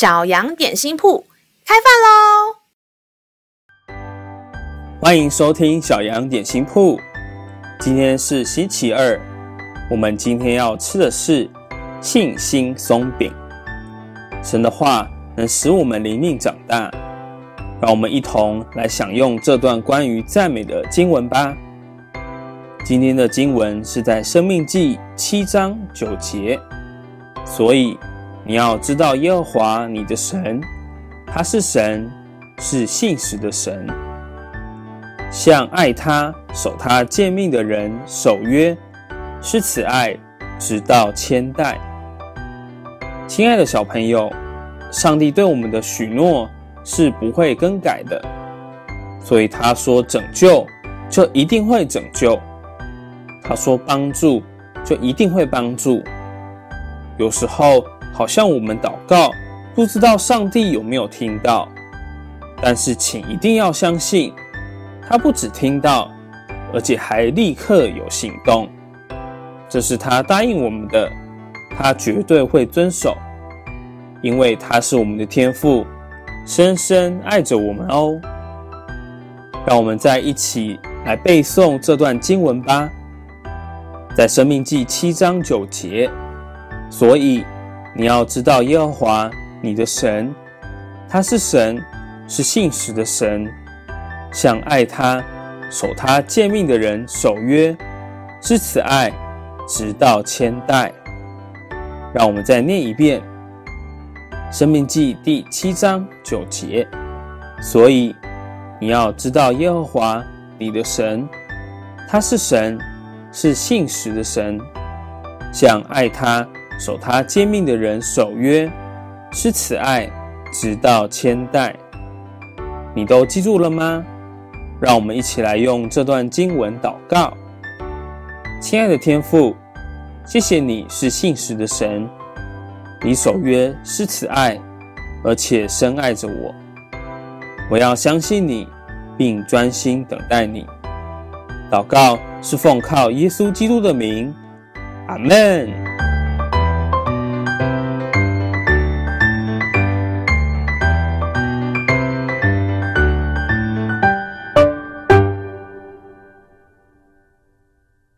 小羊点心铺开饭喽！欢迎收听小羊点心铺。今天是星期二，我们今天要吃的是信心松饼。神的话能使我们灵命长大，让我们一同来享用这段关于赞美的经文吧。今天的经文是在《生命记》七章九节，所以你要知道耶和华你的神，他是神，是信实的神，向爱他、守他诫命的人守约，施慈爱，直到千代。亲爱的小朋友，上帝对我们的许诺是不会更改的，所以他说拯救，就一定会拯救。他说：“帮助就一定会帮助。有时候好像我们祷告，不知道上帝有没有听到。但是请一定要相信，他不只听到，而且还立刻有行动。这是他答应我们的，他绝对会遵守，因为他是我们的天父，深深爱着我们哦。让我们再一起来背诵这段经文吧。”在生命记七章九节，所以你要知道耶和华你的神，他是神，是信实的神，向爱他、守他诫命的人守约，施慈爱，直到千代。让我们再念一遍生命记第七章九节，所以你要知道耶和华你的神，他是神。是信实的神，向爱他、守他诫命的人守约，施慈爱，直到千代。你都记住了吗？让我们一起来用这段经文祷告。亲爱的天父，谢谢你是信实的神，你守约施慈爱，而且深爱着我。我要相信你，并专心等待你。祷告是奉靠耶稣基督的名，阿门。